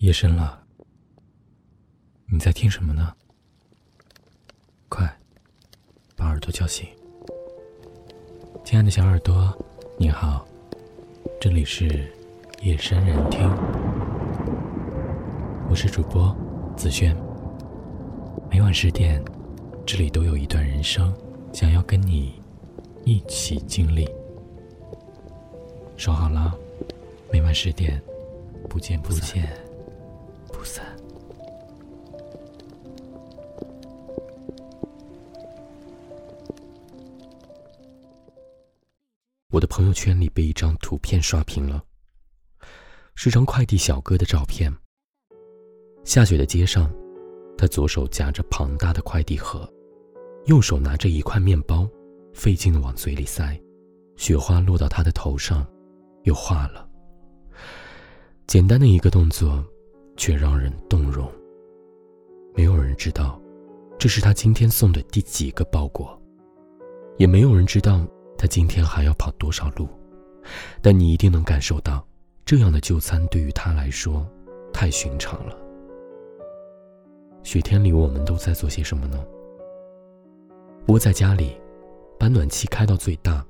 夜深了，你在听什么呢？快，把耳朵叫醒。亲爱的小耳朵，你好，这里是夜深人听，我是主播子轩。每晚十点，这里都有一段人生，想要跟你一起经历。说好了，每晚十点，不见不散我的朋友圈里被一张图片刷屏了，是张快递小哥的照片。下雪的街上，他左手夹着庞大的快递盒，右手拿着一块面包，费劲的往嘴里塞，雪花落到他的头上。又化了。简单的一个动作，却让人动容。没有人知道，这是他今天送的第几个包裹，也没有人知道他今天还要跑多少路。但你一定能感受到，这样的就餐对于他来说太寻常了。雪天里，我们都在做些什么呢？窝在家里，把暖气开到最大，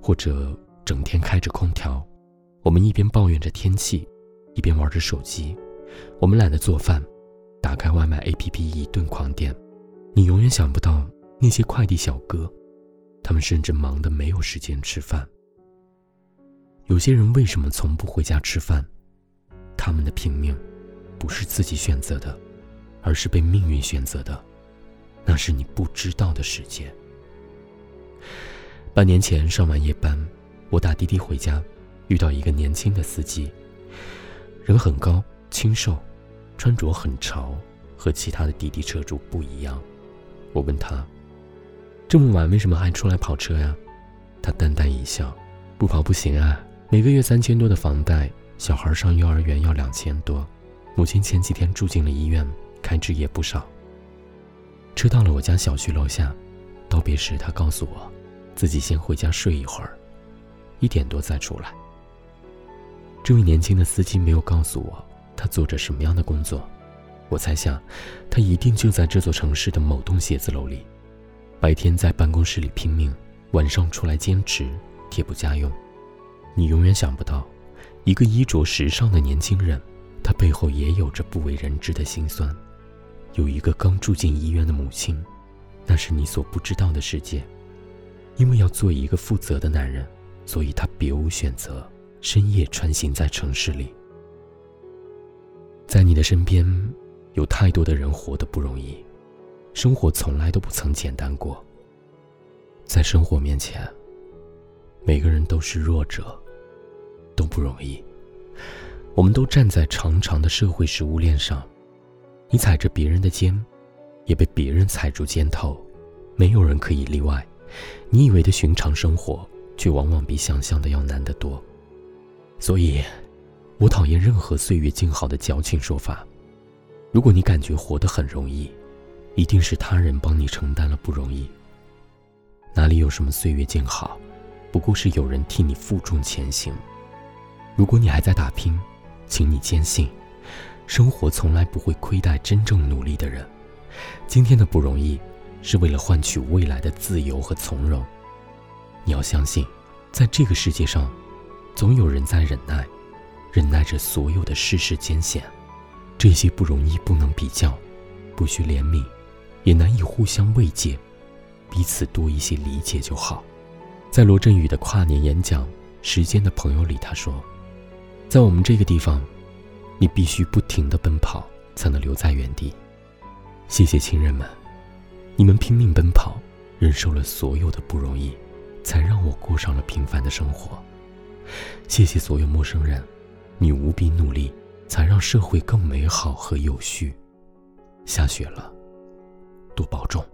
或者整天开着空调。我们一边抱怨着天气，一边玩着手机。我们懒得做饭，打开外卖 APP 一顿狂点。你永远想不到那些快递小哥，他们甚至忙得没有时间吃饭。有些人为什么从不回家吃饭？他们的拼命，不是自己选择的，而是被命运选择的。那是你不知道的世界。半年前上完夜班，我打滴滴回家。遇到一个年轻的司机，人很高，清瘦，穿着很潮，和其他的滴滴车主不一样。我问他：“这么晚为什么还出来跑车呀？”他淡淡一笑：“不跑不行啊，每个月三千多的房贷，小孩上幼儿园要两千多，母亲前几天住进了医院，开支也不少。”车到了我家小区楼下，道别时他告诉我，自己先回家睡一会儿，一点多再出来。这位年轻的司机没有告诉我他做着什么样的工作，我猜想，他一定就在这座城市的某栋写字楼里，白天在办公室里拼命，晚上出来兼职贴补家用。你永远想不到，一个衣着时尚的年轻人，他背后也有着不为人知的辛酸。有一个刚住进医院的母亲，那是你所不知道的世界。因为要做一个负责的男人，所以他别无选择。深夜穿行在城市里，在你的身边，有太多的人活得不容易，生活从来都不曾简单过。在生活面前，每个人都是弱者，都不容易。我们都站在长长的社会食物链上，你踩着别人的肩，也被别人踩住肩头，没有人可以例外。你以为的寻常生活，却往往比想象的要难得多。所以，我讨厌任何岁月静好的矫情说法。如果你感觉活得很容易，一定是他人帮你承担了不容易。哪里有什么岁月静好，不过是有人替你负重前行。如果你还在打拼，请你坚信，生活从来不会亏待真正努力的人。今天的不容易，是为了换取未来的自由和从容。你要相信，在这个世界上。总有人在忍耐，忍耐着所有的世事艰险，这些不容易不能比较，不需怜悯，也难以互相慰藉，彼此多一些理解就好。在罗振宇的跨年演讲《时间的朋友》里，他说：“在我们这个地方，你必须不停地奔跑，才能留在原地。”谢谢亲人们，你们拼命奔跑，忍受了所有的不容易，才让我过上了平凡的生活。谢谢所有陌生人，你无比努力，才让社会更美好和有序。下雪了，多保重。